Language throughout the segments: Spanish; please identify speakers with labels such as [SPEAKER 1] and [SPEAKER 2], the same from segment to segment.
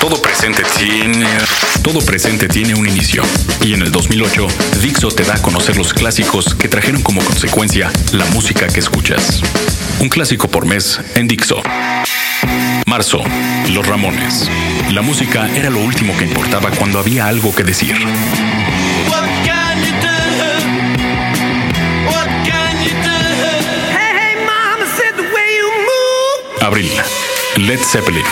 [SPEAKER 1] Todo presente tiene. Todo presente tiene un inicio. Y en el 2008, Dixo te da a conocer los clásicos que trajeron como consecuencia la música que escuchas. Un clásico por mes en Dixo. Marzo, Los Ramones. La música era lo último que importaba cuando había algo que decir. Abril, Led Zeppelin.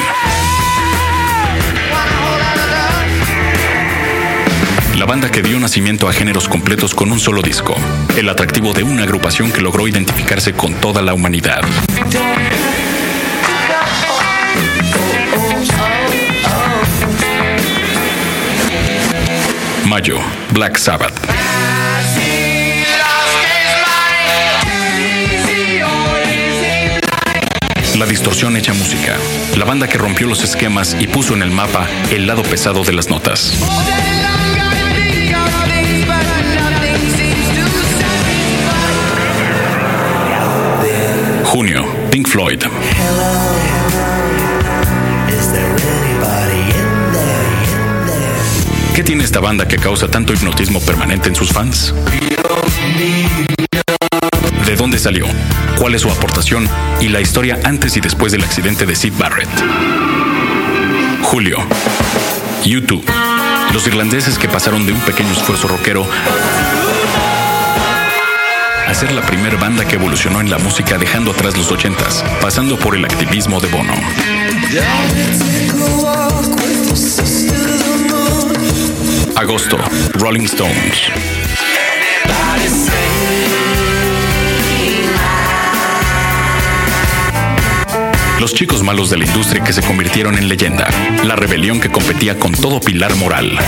[SPEAKER 1] La banda que dio nacimiento a géneros completos con un solo disco. El atractivo de una agrupación que logró identificarse con toda la humanidad. Mayo, Black Sabbath. La distorsión hecha música. La banda que rompió los esquemas y puso en el mapa el lado pesado de las notas. Junio, Pink Floyd. ¿Qué tiene esta banda que causa tanto hipnotismo permanente en sus fans? ¿De dónde salió? ¿Cuál es su aportación? Y la historia antes y después del accidente de Sid Barrett. Julio. YouTube. Los irlandeses que pasaron de un pequeño esfuerzo rockero a ser la primera banda que evolucionó en la música dejando atrás los ochentas, pasando por el activismo de Bono. Agosto, Rolling Stones. Los chicos malos de la industria que se convirtieron en leyenda. La rebelión que competía con todo pilar moral.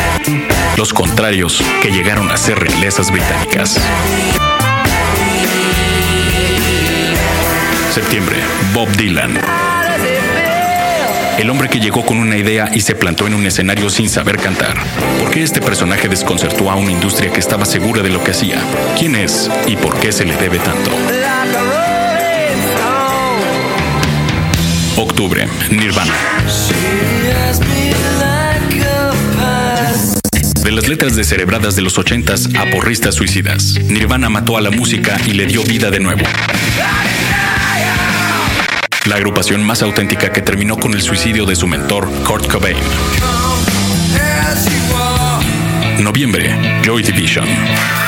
[SPEAKER 1] Los contrarios que llegaron a ser realezas británicas. Septiembre, Bob Dylan. El hombre que llegó con una idea y se plantó en un escenario sin saber cantar. ¿Por qué este personaje desconcertó a una industria que estaba segura de lo que hacía? ¿Quién es y por qué se le debe tanto? Octubre, Nirvana. De las letras descerebradas de los ochentas a porristas suicidas, Nirvana mató a la música y le dio vida de nuevo. La agrupación más auténtica que terminó con el suicidio de su mentor, Kurt Cobain. Noviembre, Joy Division.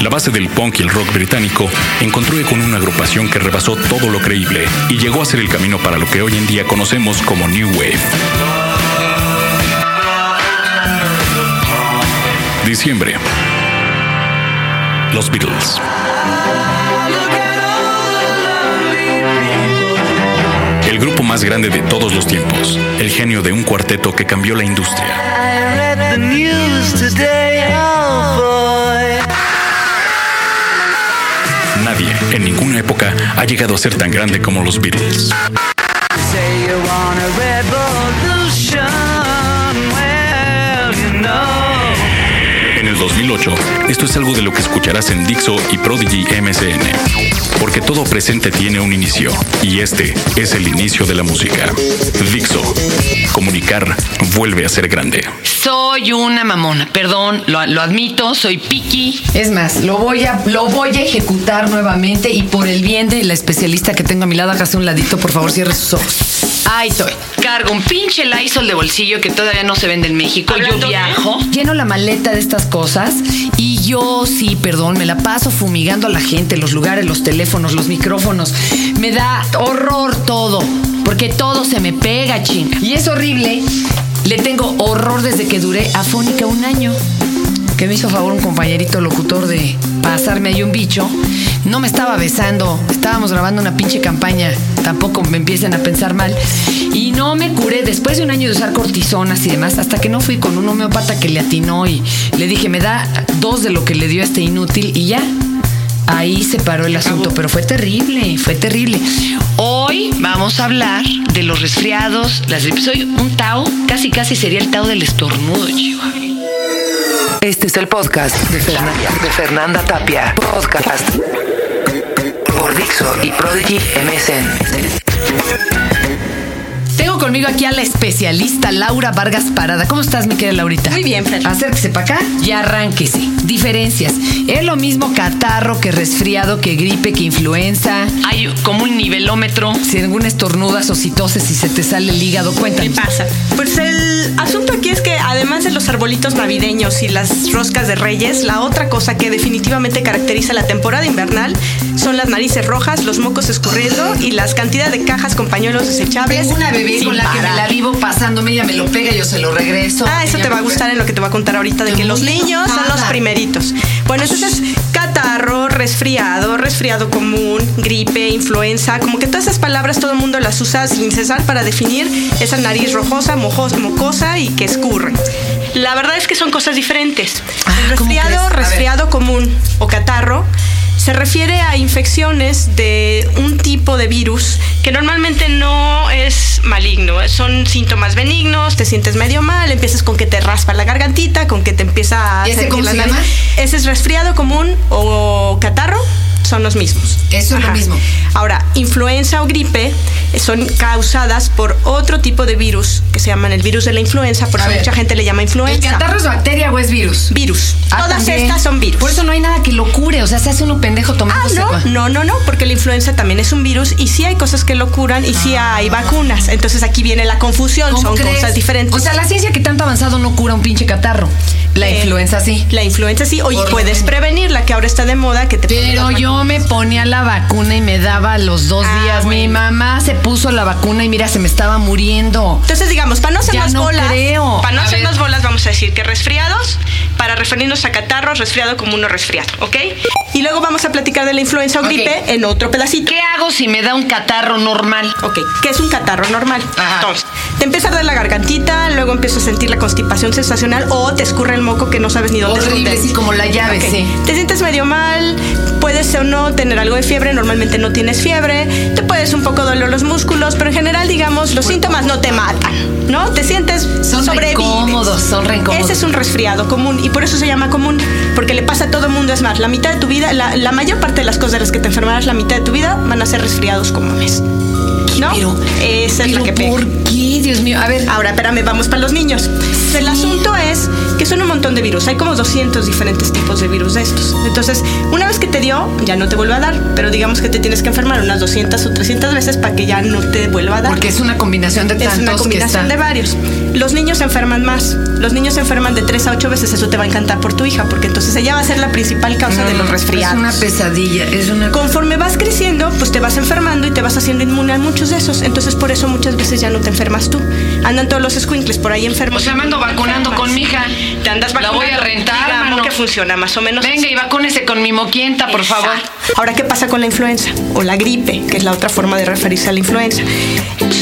[SPEAKER 1] La base del punk y el rock británico encontró con una agrupación que rebasó todo lo creíble y llegó a ser el camino para lo que hoy en día conocemos como New Wave. Diciembre. Los Beatles. El grupo más grande de todos los tiempos, el genio de un cuarteto que cambió la industria. En ninguna época, ha llegado a ser tan grande como los Beatles. En el 2008, esto es algo de lo que escucharás en Dixo y Prodigy MSN. Porque todo presente tiene un inicio, y este es el inicio de la música. Dixo, comunicar vuelve a ser grande.
[SPEAKER 2] Soy una mamona, perdón, lo, lo admito, soy piqui.
[SPEAKER 3] Es más, lo voy, a, lo voy a ejecutar nuevamente y por el bien de la especialista que tengo a mi lado, hágase un ladito, por favor, cierre sus ojos. Ahí estoy.
[SPEAKER 2] Cargo un pinche Lysol de bolsillo que todavía no se vende en México. Yo viajo.
[SPEAKER 3] Lleno la maleta de estas cosas y yo sí, perdón, me la paso fumigando a la gente, los lugares, los teléfonos, los micrófonos. Me da horror todo, porque todo se me pega, chinga. Y es horrible. Le tengo horror desde que duré afónica un año. Que me hizo favor un compañerito locutor de pasarme ahí un bicho. No me estaba besando, estábamos grabando una pinche campaña. Tampoco me empiecen a pensar mal. Y no me curé después de un año de usar cortisonas y demás, hasta que no fui con un homeópata que le atinó y le dije, me da dos de lo que le dio a este inútil y ya. Ahí se paró el asunto, pero fue terrible, fue terrible.
[SPEAKER 2] Hoy vamos a hablar de los resfriados, las gripes. Soy un Tao, casi casi sería el Tao del estornudo, chihuahua.
[SPEAKER 4] Este es el podcast de Fernanda, de Fernanda Tapia. Podcast por Dixo y Prodigy MSN.
[SPEAKER 3] Conmigo aquí a la especialista Laura Vargas Parada. ¿Cómo estás, mi querida Laurita?
[SPEAKER 5] Muy bien, Fer.
[SPEAKER 3] Acérquese para acá y arránquese. Diferencias. Es lo mismo catarro que resfriado, que gripe, que influenza.
[SPEAKER 2] Hay como un nivelómetro.
[SPEAKER 3] Si alguna estornudas o si toses y se te sale el hígado,
[SPEAKER 5] ¿Qué
[SPEAKER 3] cuéntanos.
[SPEAKER 5] pasa? Pues el asunto aquí es que además de arbolitos navideños y las roscas de reyes, la otra cosa que definitivamente caracteriza la temporada invernal son las narices rojas, los mocos escurriendo y las cantidades de cajas con pañuelos desechables.
[SPEAKER 3] Tengo una bebé con la que me la vivo pasándome, ella me lo pega, yo se lo regreso.
[SPEAKER 5] Ah, eso te va a gustar en lo que te voy a contar ahorita de que los niños son los primeritos. Bueno, entonces catarro, resfriado, resfriado común, gripe, influenza, como que todas esas palabras todo el mundo las usa sin cesar para definir esa nariz rojosa, mojos- mocosa y que escurre. La verdad es que son cosas diferentes.
[SPEAKER 3] Ah,
[SPEAKER 5] El
[SPEAKER 3] ¿cómo
[SPEAKER 5] resfriado, resfriado común o catarro se refiere a infecciones de un tipo de virus que normalmente no es maligno. Son síntomas benignos, te sientes medio mal, empiezas con que te raspa la gargantita, con que te empieza a
[SPEAKER 3] ¿Y ese cómo
[SPEAKER 5] la
[SPEAKER 3] se llama?
[SPEAKER 5] Ese es resfriado común o catarro. Son los mismos.
[SPEAKER 3] Eso es lo mismo.
[SPEAKER 5] Ahora, influenza o gripe son causadas por otro tipo de virus que se llaman el virus de la influenza, por eso mucha gente le llama
[SPEAKER 3] ¿El
[SPEAKER 5] influenza.
[SPEAKER 3] catarro es bacteria o es virus?
[SPEAKER 5] Virus.
[SPEAKER 3] Ah,
[SPEAKER 5] Todas
[SPEAKER 3] también.
[SPEAKER 5] estas son virus.
[SPEAKER 3] Por eso no hay nada que lo cure, o sea, se hace uno pendejo
[SPEAKER 5] Ah,
[SPEAKER 3] tomando
[SPEAKER 5] no, no, no, no, porque la influenza también es un virus y sí hay cosas que lo curan y sí hay vacunas. Entonces aquí viene la confusión, son cosas diferentes.
[SPEAKER 3] O sea, la ciencia que tanto ha avanzado no cura un pinche catarro. La
[SPEAKER 5] Eh,
[SPEAKER 3] influenza sí.
[SPEAKER 5] La influenza sí, oye, puedes prevenirla, que ahora está de moda, que te
[SPEAKER 3] Pero yo me ponía la vacuna y me daba los dos
[SPEAKER 5] Ah,
[SPEAKER 3] días. Mi mamá se puso la vacuna y mira, se me estaba muriendo.
[SPEAKER 5] Entonces, digamos, para no hacernos
[SPEAKER 3] no
[SPEAKER 5] bolas,
[SPEAKER 3] creo.
[SPEAKER 5] para no hacernos bolas, vamos a decir que resfriados, para referirnos a catarros, resfriado como uno resfriado, ¿ok? Y luego vamos a platicar de la influenza o
[SPEAKER 3] Ok.
[SPEAKER 5] gripe en otro pedacito.
[SPEAKER 2] ¿Qué hago si me da un catarro normal?
[SPEAKER 5] Ok, ¿qué es un catarro normal?
[SPEAKER 3] Ajá.
[SPEAKER 5] Entonces, te empieza a dar la gargantita, luego empiezas a sentir la constipación sensacional o te escurre el moco que no sabes ni dónde
[SPEAKER 3] Horrible, sí, como la llave,
[SPEAKER 5] Ok.
[SPEAKER 3] sí.
[SPEAKER 5] Te sientes medio mal, puedes o no tener algo de fiebre, normalmente no tienes fiebre, te puedes un poco doler los músculos, pero en general, digamos, los síntomas no te matan, ¿no? Te sientes
[SPEAKER 3] Son re
[SPEAKER 5] sobrevives.
[SPEAKER 3] incómodos, son re incómodos.
[SPEAKER 5] Ese es un resfriado común y por eso se llama común, porque le pasa a todo mundo. Es más, la mitad de tu vida, la, la mayor parte de las cosas de las que te enfermarás la mitad de tu vida van a ser resfriados comunes. ¿No?
[SPEAKER 3] Pero,
[SPEAKER 5] Esa es la que pega.
[SPEAKER 3] ¿Por qué? Dios mío. A ver,
[SPEAKER 5] Ahora, espérame, vamos para los niños. El asunto es que son un montón de virus. Hay como 200 diferentes tipos de virus de estos. Entonces, una vez que te dio, ya no te vuelve a dar. Pero digamos que te tienes que enfermar unas 200 o 300 veces para que ya no te vuelva a dar.
[SPEAKER 3] porque es una combinación de
[SPEAKER 5] es
[SPEAKER 3] tantos
[SPEAKER 5] una combinación
[SPEAKER 3] que
[SPEAKER 5] de varios. Los niños se enferman más. Los niños se enferman de 3 a 8 veces. Eso te va a encantar por tu hija, porque entonces ella va a ser la principal causa de los resfriados.
[SPEAKER 3] Es una pesadilla, es una
[SPEAKER 5] Conforme vas creciendo, pues te vas enfermando y te vas haciendo inmune a muchos de esos. Entonces, por eso muchas veces ya no te enfermas tú. Andan todos los squinkles por ahí enfermos.
[SPEAKER 2] O sea, me ando vacunando con mi hija.
[SPEAKER 5] Te andas
[SPEAKER 2] La voy a rentar,
[SPEAKER 5] Digamos
[SPEAKER 2] mano.
[SPEAKER 5] que funciona más o menos.
[SPEAKER 2] Venga y vacúnese con mi moquienta, por
[SPEAKER 5] Exacto.
[SPEAKER 2] favor.
[SPEAKER 5] Ahora, ¿qué pasa con la influenza? O la gripe, que es la otra forma de referirse a la influenza.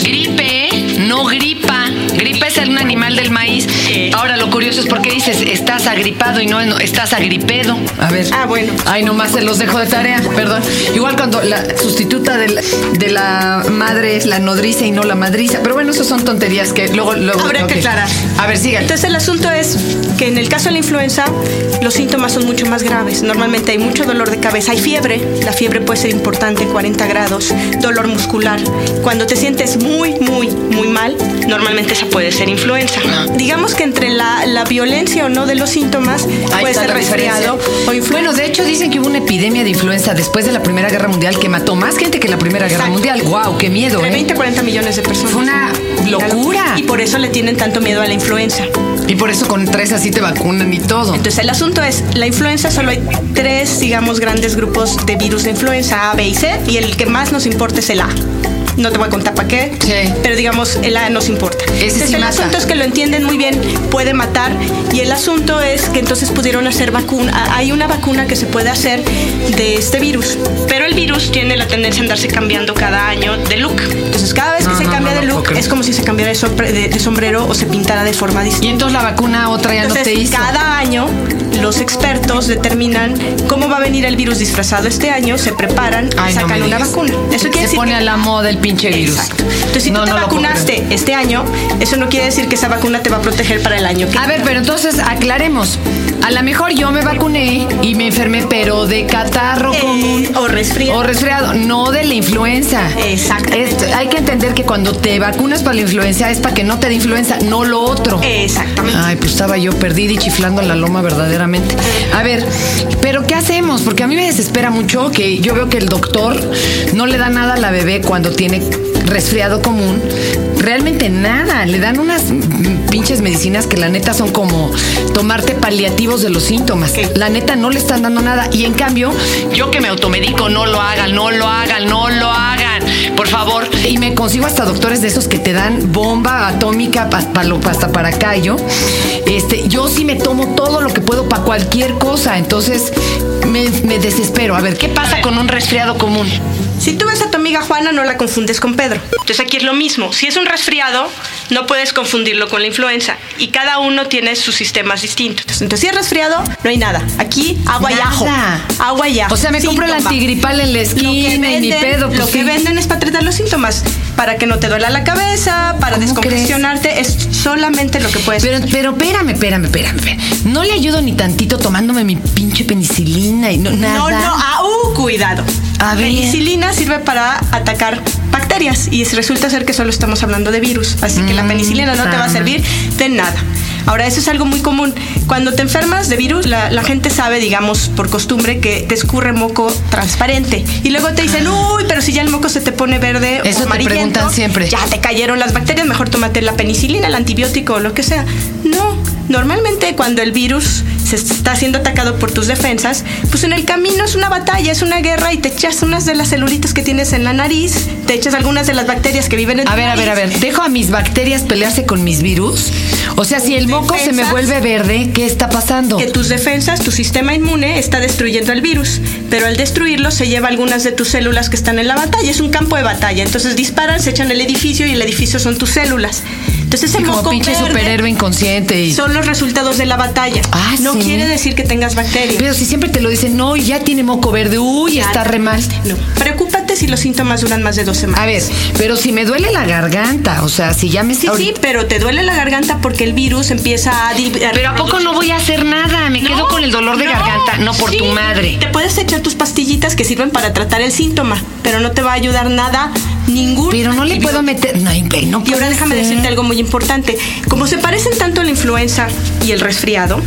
[SPEAKER 2] Gripe, ¿eh? No gripa. Gripa es un animal del maíz. Ahora lo curioso es por qué dices estás agripado y no estás agripedo.
[SPEAKER 3] A ver.
[SPEAKER 5] Ah, bueno.
[SPEAKER 3] Ay, nomás se los dejo de tarea, perdón. Igual cuando la sustituta de la, de la madre es la nodriza y no la madriza. Pero bueno, eso son tonterías que luego... luego
[SPEAKER 5] Habrá que aclarar.
[SPEAKER 3] A ver, sígale.
[SPEAKER 5] Entonces el asunto es que en el caso de la influenza los síntomas son mucho más graves. Normalmente hay mucho dolor de cabeza, hay fiebre. La fiebre puede ser importante, 40 grados, dolor muscular. Cuando te sientes muy, muy, muy mal, normalmente esa puede ser influenza. Digamos que entre la, la violencia o no de los síntomas
[SPEAKER 3] Ahí
[SPEAKER 5] puede ser resfriado
[SPEAKER 3] diferencia.
[SPEAKER 5] o influenza.
[SPEAKER 3] Bueno, de hecho dicen que hubo una epidemia de influenza después de la Primera Guerra Mundial que mató más gente que la Primera Guerra. Mundial. ¡Wow! ¡Qué miedo! ¿eh?
[SPEAKER 5] 20 a 40 millones de personas.
[SPEAKER 3] Fue una locura.
[SPEAKER 5] Y por eso le tienen tanto miedo a la influenza.
[SPEAKER 3] Y por eso con tres así te vacunan y todo.
[SPEAKER 5] Entonces el asunto es, la influenza solo hay tres, digamos, grandes grupos de virus de influenza, A, B y C, y el que más nos importa es el A. No te voy a contar para qué,
[SPEAKER 3] Sí.
[SPEAKER 5] pero digamos, el A nos importa.
[SPEAKER 3] Ese
[SPEAKER 5] entonces
[SPEAKER 3] sí
[SPEAKER 5] el
[SPEAKER 3] mata.
[SPEAKER 5] asunto es que lo entienden muy bien, puede matar, y el asunto es que entonces pudieron hacer vacuna, hay una vacuna que se puede hacer de este virus, pero el virus tiene la tendencia a andarse cambiando cada año de look. Entonces cada vez que
[SPEAKER 3] No,
[SPEAKER 5] se
[SPEAKER 3] no,
[SPEAKER 5] cambia
[SPEAKER 3] no,
[SPEAKER 5] de look
[SPEAKER 3] creer.
[SPEAKER 5] es como si se cambiara de, de- de sombrero o se pintara de forma distinta.
[SPEAKER 3] Y entonces la vacuna otra ya
[SPEAKER 5] Entonces,
[SPEAKER 3] no te hizo.
[SPEAKER 5] cada año los expertos determinan cómo va a venir el virus disfrazado este año, se preparan
[SPEAKER 3] Ay, no
[SPEAKER 5] sacan una vacuna. Eso quiere
[SPEAKER 3] Se
[SPEAKER 5] decir
[SPEAKER 3] pone
[SPEAKER 5] que-
[SPEAKER 3] a la moda el pinche virus.
[SPEAKER 5] Exacto. Entonces, si
[SPEAKER 3] No,
[SPEAKER 5] tú te
[SPEAKER 3] no
[SPEAKER 5] vacunaste este año, eso no quiere decir que esa vacuna te va a proteger para el año que
[SPEAKER 3] A ver, pero entonces aclaremos. A lo mejor yo me vacuné y me enfermé, pero de catarro
[SPEAKER 5] Eh,
[SPEAKER 3] común.
[SPEAKER 5] o resfriado.
[SPEAKER 3] O resfriado, no de la influenza. Es- hay que entender que cuando te vacunas para la influenza es para que no te dé influenza, no lo otro.
[SPEAKER 5] Exactamente.
[SPEAKER 3] Ay, pues estaba yo perdida y chiflando la loma verdaderamente. A ver, pero ¿qué hacemos? Porque a mí me desespera mucho que yo veo que el doctor no le da nada a la bebé cuando tiene resfriado común. Realmente nada. Le dan unas pinches medicinas que la neta son como tomarte paliativos de los síntomas. La neta no le están dando nada. Y en cambio, yo que me automedico, no lo hagan, no lo hagan, no lo hagan. Por favor. Y me consigo hasta doctores de esos que te dan bomba atómica hasta para callo. Este, yo sí me tomo todo lo que puedo para cualquier cosa. Entonces me, me desespero. A ver, ¿qué pasa con un resfriado común?
[SPEAKER 5] Si tú ves a tu amiga Juana, no la confundes con Pedro. Entonces aquí es lo mismo. Si es un resfriado, no puedes confundirlo con la influenza. Y cada uno tiene sus sistemas distintos. Entonces, si es resfriado, no hay nada. Aquí, agua y ajo. Agua y ajo.
[SPEAKER 3] O sea, me compro el antigripal en la esquina y ni
[SPEAKER 5] venden-
[SPEAKER 3] pedo. Pues
[SPEAKER 5] lo que
[SPEAKER 3] sí.
[SPEAKER 5] venden es para tratar los síntomas. Para que no te duela la cabeza, para
[SPEAKER 3] ¿Cómo
[SPEAKER 5] descongestionarte. Es solamente lo que puedes
[SPEAKER 3] Pero, pero espérame, espérame, espérame, espérame. No le ayudo ni tantito tomándome mi pinche penicilina y no, nada.
[SPEAKER 5] No, no, ah, cuidado.
[SPEAKER 3] A ver.
[SPEAKER 5] Penicilina sirve para atacar bacterias y resulta ser que solo estamos hablando de virus, así que la
[SPEAKER 3] Mm,
[SPEAKER 5] penicilina no te va a servir de nada. Ahora, eso es algo muy común. Cuando te enfermas de virus, la, la gente sabe, digamos, por costumbre, que te escurre moco transparente. Y luego te dicen, uy, pero si ya el moco se te pone verde
[SPEAKER 3] Eso
[SPEAKER 5] o
[SPEAKER 3] te preguntan siempre.
[SPEAKER 5] Ya te cayeron las bacterias, mejor tómate la penicilina, el antibiótico o lo que sea. No, normalmente cuando el virus se está siendo atacado por tus defensas, pues en el camino es una batalla, es una guerra y te echas unas de las celulitas que tienes en la nariz, te echas algunas de las bacterias que viven en
[SPEAKER 3] A
[SPEAKER 5] tu
[SPEAKER 3] ver, a ver, a ver. ¿Dejo a mis bacterias pelearse con mis virus? O sea, si el moco se me vuelve verde, ¿qué está pasando?
[SPEAKER 5] Que tus defensas, tu sistema inmune está destruyendo el virus, pero al destruirlo se lleva algunas de tus células que están en la batalla, es un campo de batalla, entonces disparan, se echan el edificio y el edificio son tus células. Entonces
[SPEAKER 3] Y como pinche
[SPEAKER 5] verde
[SPEAKER 3] superhéroe inconsciente. Y...
[SPEAKER 5] son los resultados de la batalla.
[SPEAKER 3] Ah,
[SPEAKER 5] no
[SPEAKER 3] ¿sí?
[SPEAKER 5] quiere decir que tengas bacterias.
[SPEAKER 3] Pero si siempre te lo dicen, no, ya tiene moco verde, uy, está re mal.
[SPEAKER 5] No. Preocúpate si los síntomas duran más de dos semanas.
[SPEAKER 3] A ver, pero si me duele la garganta, o sea, si ya me...
[SPEAKER 5] Sí, sí, pero te duele la garganta porque el virus empieza a...
[SPEAKER 3] Pero ¿a poco no voy a hacer nada? Me quedo con el dolor de
[SPEAKER 5] no,
[SPEAKER 3] garganta. No, por tu madre.
[SPEAKER 5] Te puedes echar tus pastillitas que sirven para tratar el síntoma, pero no te va a ayudar nada, ningún
[SPEAKER 3] Pero no le puedo meter... No, no
[SPEAKER 5] Y ahora déjame
[SPEAKER 3] ser.
[SPEAKER 5] decirte algo muy importante. Como se parecen tanto la influenza y el resfriado,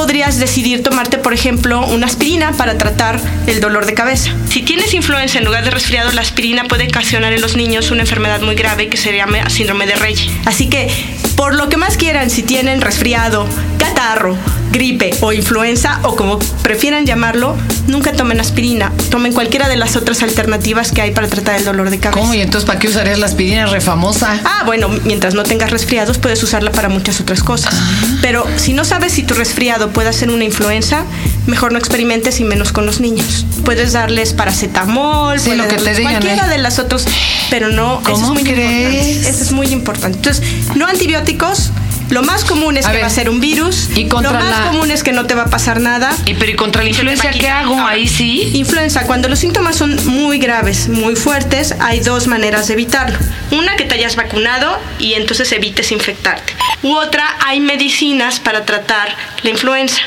[SPEAKER 5] podrías decidir tomarte, por ejemplo, una aspirina para tratar el dolor de cabeza. Si tienes influenza en lugar de resfriado, la aspirina puede ocasionar en los niños una enfermedad muy grave que se llama síndrome de Reye. Así que, por lo que más quieran, si tienen resfriado, catarro, gripe o influenza, o como prefieran llamarlo, nunca tomen aspirina. Tomen cualquiera de las otras alternativas que hay para tratar el dolor de cabeza.
[SPEAKER 3] ¿Cómo? ¿Y entonces para qué usarías la aspirina re famosa?
[SPEAKER 5] Ah, bueno, mientras no tengas resfriados puedes usarla para muchas otras cosas.
[SPEAKER 3] Ah.
[SPEAKER 5] Pero si no sabes si tu resfriado puede ser una influenza, mejor no experimentes y menos con los niños. Puedes darles paracetamol,
[SPEAKER 3] Sí,
[SPEAKER 5] puedes
[SPEAKER 3] lo que te digan,
[SPEAKER 5] cualquiera
[SPEAKER 3] ¿eh?
[SPEAKER 5] de las otras, pero no, eso
[SPEAKER 3] ¿Cómo
[SPEAKER 5] es muy
[SPEAKER 3] crees?
[SPEAKER 5] importante. Eso es muy importante. Entonces, no antibióticos. Lo más común es
[SPEAKER 3] A
[SPEAKER 5] que
[SPEAKER 3] ver,
[SPEAKER 5] va a ser un virus.
[SPEAKER 3] y contra
[SPEAKER 5] lo más
[SPEAKER 3] la-
[SPEAKER 5] común es que no te va a pasar nada.
[SPEAKER 3] ¿Y pero y contra la influencia qué hago? Ahí sí.
[SPEAKER 5] Influenza, cuando los síntomas son muy graves, muy fuertes, hay dos maneras de evitarlo. Una, que te hayas vacunado y entonces evites infectarte. U otra, hay medicinas para tratar la influenza.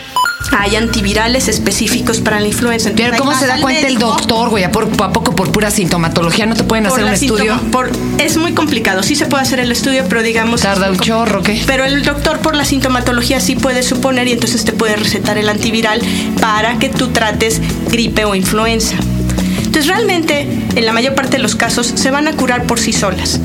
[SPEAKER 5] Hay antivirales específicos para la influenza. Entonces,
[SPEAKER 3] Pero ¿cómo se da cuenta el doctor, güey? ¿A, poco por pura sintomatología no te pueden
[SPEAKER 5] por
[SPEAKER 3] hacer un estudio?
[SPEAKER 5] por- es muy complicado. Sí se puede hacer el estudio, pero digamos...
[SPEAKER 3] Tarda un chorro, ¿qué?
[SPEAKER 5] Pero el doctor por la sintomatología sí puede suponer y entonces te puede recetar el antiviral para que tú trates gripe o influenza. Entonces realmente en la mayor parte de los casos se van a curar por sí solas.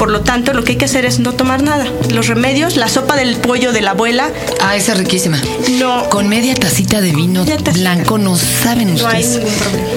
[SPEAKER 5] Por lo tanto, lo que hay que hacer es no tomar nada. Los remedios, la sopa del pollo de la abuela,
[SPEAKER 3] Ah, esa es riquísima.
[SPEAKER 5] no,
[SPEAKER 3] Con media tacita de vino
[SPEAKER 5] tacita.
[SPEAKER 3] blanco no saben
[SPEAKER 5] no hay
[SPEAKER 3] ustedes.
[SPEAKER 5] ningún problema.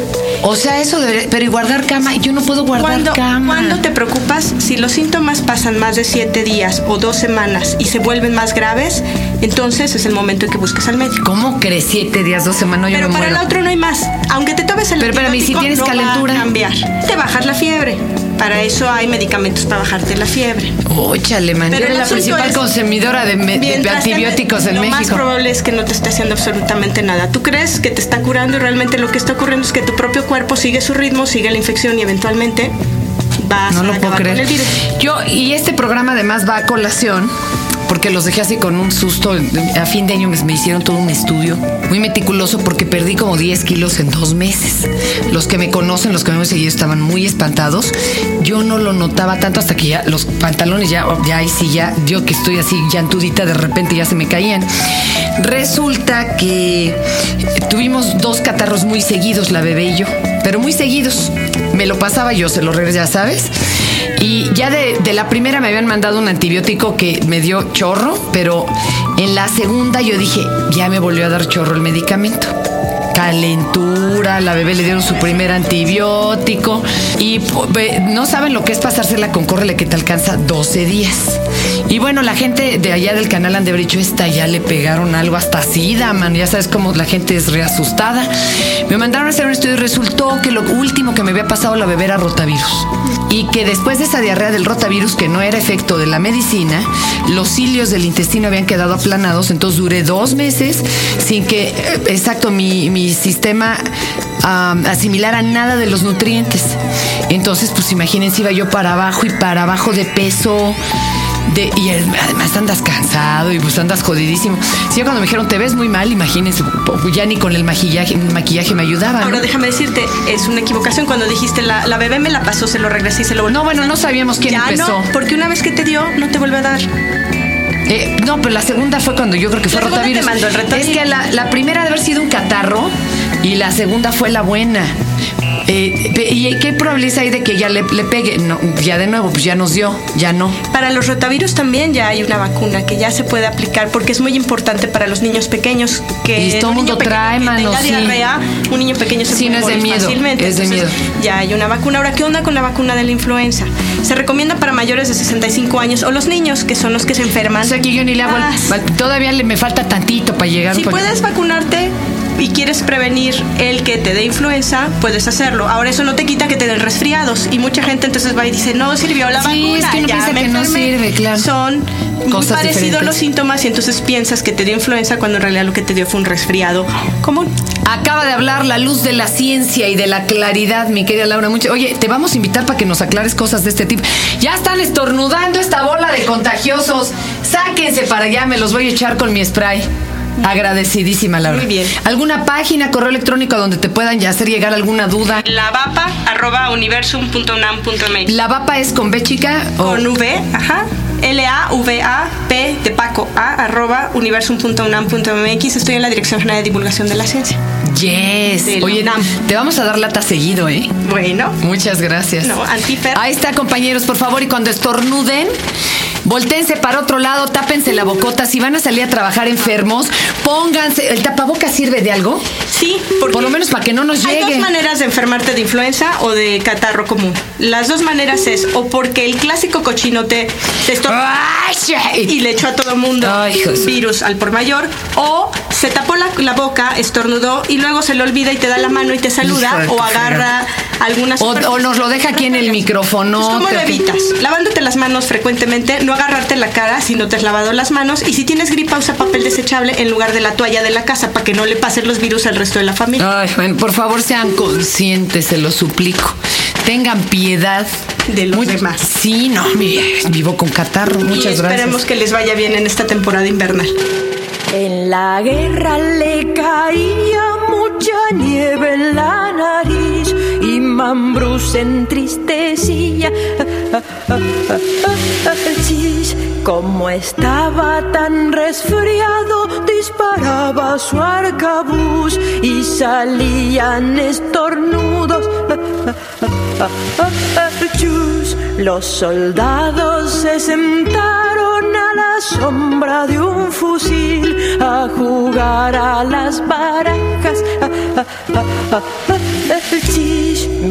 [SPEAKER 3] O sea, eso debería... Pero y guardar cama, yo no puedo guardar cama.
[SPEAKER 5] cuando te preocupas, si los síntomas pasan más de siete días o dos semanas y se vuelven más graves, entonces es el momento en que busques al médico.
[SPEAKER 3] ¿Cómo crees siete días, dos semanas? Yo
[SPEAKER 5] Pero
[SPEAKER 3] me
[SPEAKER 5] para el otro no hay más. Aunque te tomes el
[SPEAKER 3] Pero espérame, ¿y si tienes
[SPEAKER 5] no
[SPEAKER 3] calentura?
[SPEAKER 5] Va a cambiar. Te bajas la fiebre. Para eso hay medicamentos para bajarte la fiebre.
[SPEAKER 3] Óchale, man. Yo
[SPEAKER 5] Pero el
[SPEAKER 3] la
[SPEAKER 5] asunto
[SPEAKER 3] consumidora
[SPEAKER 5] es-
[SPEAKER 3] consumidora de, me- antibióticos en
[SPEAKER 5] lo más
[SPEAKER 3] México.
[SPEAKER 5] probable es que no te esté haciendo absolutamente nada. Tú crees que te está curando y realmente lo que está ocurriendo es que tu propio cuerpo sigue su ritmo, sigue la infección y eventualmente vas
[SPEAKER 3] No
[SPEAKER 5] a
[SPEAKER 3] lo puedo
[SPEAKER 5] con
[SPEAKER 3] creer.
[SPEAKER 5] el virus.
[SPEAKER 3] Yo, y este programa además va a colación, porque los dejé así con un susto. A fin de año me, me hicieron todo un estudio muy meticuloso porque perdí como 10 kilos en dos meses. Los que me conocen, los que me han seguido, estaban muy espantados. Yo no lo notaba tanto hasta que ya los pantalones ya, ya ahí sí, ya, yo que estoy así llantudita, de repente ya se me caían. Resulta que tuvimos dos catarros muy seguidos, la bebé y yo, pero muy seguidos. Me lo pasaba yo, se lo regresé, ya sabes. Y ya de, la primera me habían mandado un antibiótico que me dio chorro, pero en la segunda yo dije, ya me volvió a dar chorro el medicamento calentura, la bebé le dieron su primer antibiótico y pues, no saben lo que es pasársela con córrele que te alcanza 12 días. Y bueno, la gente de allá del canal han de haber dicho, esta ya le pegaron algo hasta SIDA, man, ya sabes cómo la gente es reasustada. Me mandaron a hacer un estudio y resultó que lo último que me había pasado la bebé era rotavirus. Y que después de esa diarrea del rotavirus, que no era efecto de la medicina, los cilios del intestino habían quedado aplanados, entonces duré dos meses sin que, eh, exacto, mi, mi sistema asimilara nada de los nutrientes. Entonces, pues imagínense, iba yo para abajo y para abajo de peso. De, y además andas cansado y pues andas jodidísimo. Sí, cuando me dijeron te ves muy mal, imagínense, ya ni con el maquillaje, maquillaje me ayudaba. ¿no?
[SPEAKER 5] Ahora déjame decirte, es una equivocación cuando dijiste la, la bebé me la pasó, se lo regresé y se lo volví.
[SPEAKER 3] No, bueno, no sabíamos quién
[SPEAKER 5] ya
[SPEAKER 3] empezó.
[SPEAKER 5] no, porque una vez que te dio, no te vuelve a dar.
[SPEAKER 3] Eh, no, pero la segunda fue cuando yo creo que fue
[SPEAKER 5] La
[SPEAKER 3] rotavirus.
[SPEAKER 5] te mandó el.
[SPEAKER 3] Es que la, la primera de haber sido un catarro y la segunda fue la buena. Eh, ¿Y qué probabilidad hay de que ya le, le pegue? No, ya de nuevo, pues ya nos dio, ya no.
[SPEAKER 5] Para los rotavirus también ya hay una vacuna que ya se puede aplicar porque es muy importante para los niños pequeños que
[SPEAKER 3] Y todo
[SPEAKER 5] un
[SPEAKER 3] mundo trae,
[SPEAKER 5] que
[SPEAKER 3] mano,
[SPEAKER 5] tenga
[SPEAKER 3] sí.
[SPEAKER 5] diarrea, un niño pequeño se
[SPEAKER 3] Sí,
[SPEAKER 5] puede
[SPEAKER 3] no es de miedo,
[SPEAKER 5] fácilmente.
[SPEAKER 3] es de
[SPEAKER 5] Entonces,
[SPEAKER 3] miedo.
[SPEAKER 5] Ya hay una vacuna. Ahora, ¿qué onda con la vacuna de la influenza? Se recomienda para mayores de 65 años o los niños que son los que se enferman.
[SPEAKER 3] O sea que yo ni le hago el-
[SPEAKER 5] Ah,
[SPEAKER 3] Todavía le, me falta tantito para llegar.
[SPEAKER 5] Si
[SPEAKER 3] para-
[SPEAKER 5] puedes vacunarte y quieres prevenir el que te dé influenza, puedes hacerlo. Ahora eso no te quita que te den resfriados y mucha gente entonces va y dice, no sirvió la
[SPEAKER 3] Sí,
[SPEAKER 5] vacuna.
[SPEAKER 3] es que
[SPEAKER 5] ya me
[SPEAKER 3] que no
[SPEAKER 5] enfermé".
[SPEAKER 3] sirve, claro.
[SPEAKER 5] Son muy
[SPEAKER 3] Cosas
[SPEAKER 5] parecidos
[SPEAKER 3] diferentes.
[SPEAKER 5] los síntomas y entonces piensas que te dio influenza cuando en realidad lo que te dio fue un resfriado común.
[SPEAKER 3] Acaba de hablar la luz de la ciencia y de la claridad, mi querida Laura. Mucho. Oye, te vamos a invitar para que nos aclares cosas de este tipo. Ya están estornudando esta bola de contagiosos. Sáquense para allá, me los voy a echar con mi spray. Agradecidísima, Laura.
[SPEAKER 5] Muy bien.
[SPEAKER 3] ¿Alguna página, correo electrónico donde te puedan ya hacer llegar alguna duda?
[SPEAKER 5] Lavapa arroba universum.unam.mx
[SPEAKER 3] ¿La VAPA es con B chica o
[SPEAKER 5] con V, ajá. L-A-V-A-P de Paco A arroba universum.unam.mx. Estoy en la Dirección General de Divulgación de la Ciencia.
[SPEAKER 3] Yes. Oye,
[SPEAKER 5] UNAM.
[SPEAKER 3] te vamos a dar lata seguido, ¿eh?
[SPEAKER 5] Bueno,
[SPEAKER 3] Muchas gracias.
[SPEAKER 5] No, antifer.
[SPEAKER 3] Ahí está, compañeros, por favor, y cuando estornuden, voltéense para otro lado, tápense la bocota. Si van a salir a trabajar enfermos, pónganse. ¿El tapaboca sirve de algo?
[SPEAKER 5] Sí, porque
[SPEAKER 3] Por lo menos para que no nos
[SPEAKER 5] hay
[SPEAKER 3] llegue.
[SPEAKER 5] dos maneras de enfermarte de influenza o de catarro común. Las dos maneras es o porque el clásico cochino te, te y le echó a todo mundo
[SPEAKER 3] Ay,
[SPEAKER 5] virus al por mayor o se tapó la, la boca, estornudó y luego se le olvida y te da la mano y te saluda o agarra alguna
[SPEAKER 3] O, o nos lo deja aquí en el micrófono.
[SPEAKER 5] Pues, ¿Cómo lo evitas? Lavándote las manos frecuentemente, no agarrarte la cara si no te has lavado las manos. Y si tienes gripa, usa papel desechable en lugar de la toalla de la casa para que no le pasen los virus al resto de la familia.
[SPEAKER 3] Ay, bueno, por favor sean conscientes, se lo suplico. Tengan piedad
[SPEAKER 5] De los demás.
[SPEAKER 3] Sí, no, vivo con catarro.
[SPEAKER 5] y
[SPEAKER 3] Muchas
[SPEAKER 5] esperemos
[SPEAKER 3] gracias.
[SPEAKER 5] que les vaya bien en esta temporada invernal.
[SPEAKER 6] En la guerra le caía mucha nieve en la se entristecía. Como estaba tan resfriado, disparaba su arcabuz y salían estornudos. Los soldados se sentaron a la sombra de un fusil a jugar a las barajas.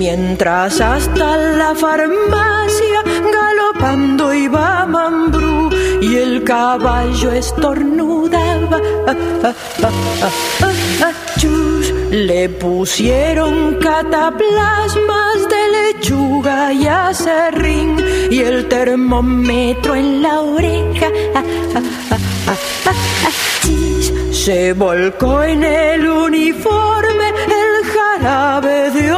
[SPEAKER 6] Mientras hasta la farmacia galopando iba Mambrú y el caballo estornudaba. Chus, Le pusieron cataplasmas de lechuga y acerrín y el termómetro en la oreja. Chis, Se volcó en el uniforme el jarabe de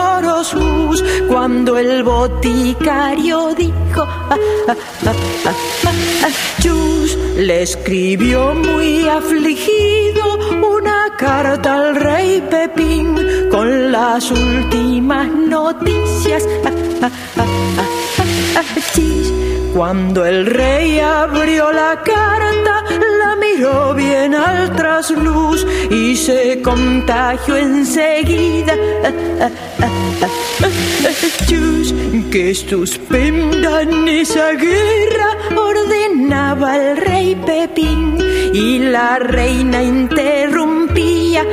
[SPEAKER 6] Orosus cuando el boticario dijo Chus, le escribió muy afligido una carta al rey Pepín con las últimas noticias. Cuando el rey abrió la carta, miró bien al trasluz y se contagió enseguida. Que suspendan esa guerra, ordenaba el rey Pepín y la reina interrumpía.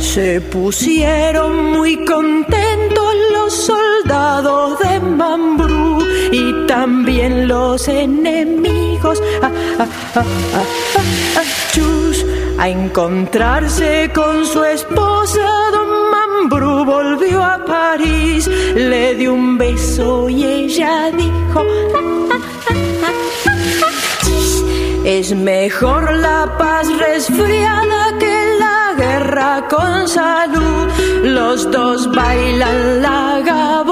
[SPEAKER 6] Se pusieron muy contentos los soldados de Mambrú y también los enemigos. Ah, ah, ah, chus, a encontrarse con su esposa, don Mambrú volvió a París, le dio un beso y ella dijo. Es mejor la paz resfriada que la guerra con salud. Los dos bailan la gabota.